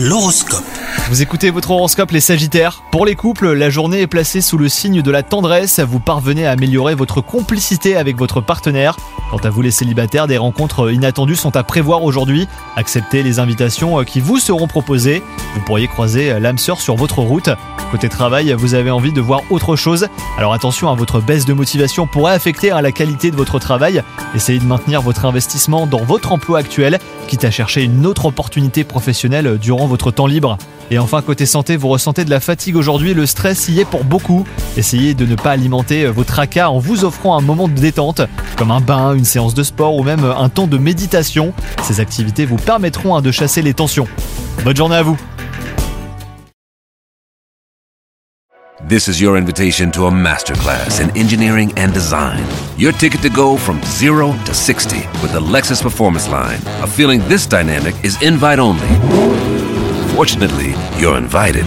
L'horoscope. Vous écoutez votre horoscope les Sagittaires. Pour les couples, la journée est placée sous le signe de la tendresse. Vous parvenez à améliorer votre complicité avec votre partenaire. Quant à vous les célibataires, des rencontres inattendues sont à prévoir aujourd'hui. Acceptez les invitations qui vous seront proposées. Vous pourriez croiser l'âme sœur sur votre route. Côté travail, vous avez envie de voir autre chose. Alors attention à votre baisse de motivation pourrait affecter la qualité de votre travail. Essayez de maintenir votre investissement dans votre emploi actuel, quitte à chercher une autre opportunité professionnelle durant votre temps libre. Et enfin, côté santé, vous ressentez de la fatigue aujourd'hui, le stress y est pour beaucoup. Essayez de ne pas alimenter vos tracas en vous offrant un moment de détente, comme un bain, une séance de sport ou même un temps de méditation. Ces activités vous permettront hein, de chasser les tensions. Bonne journée à vous This is your invitation to a masterclass in engineering and design. Your ticket to go from zero to 60 with the Lexus Performance Line. A feeling this dynamic is invite only. Fortunately, you're invited.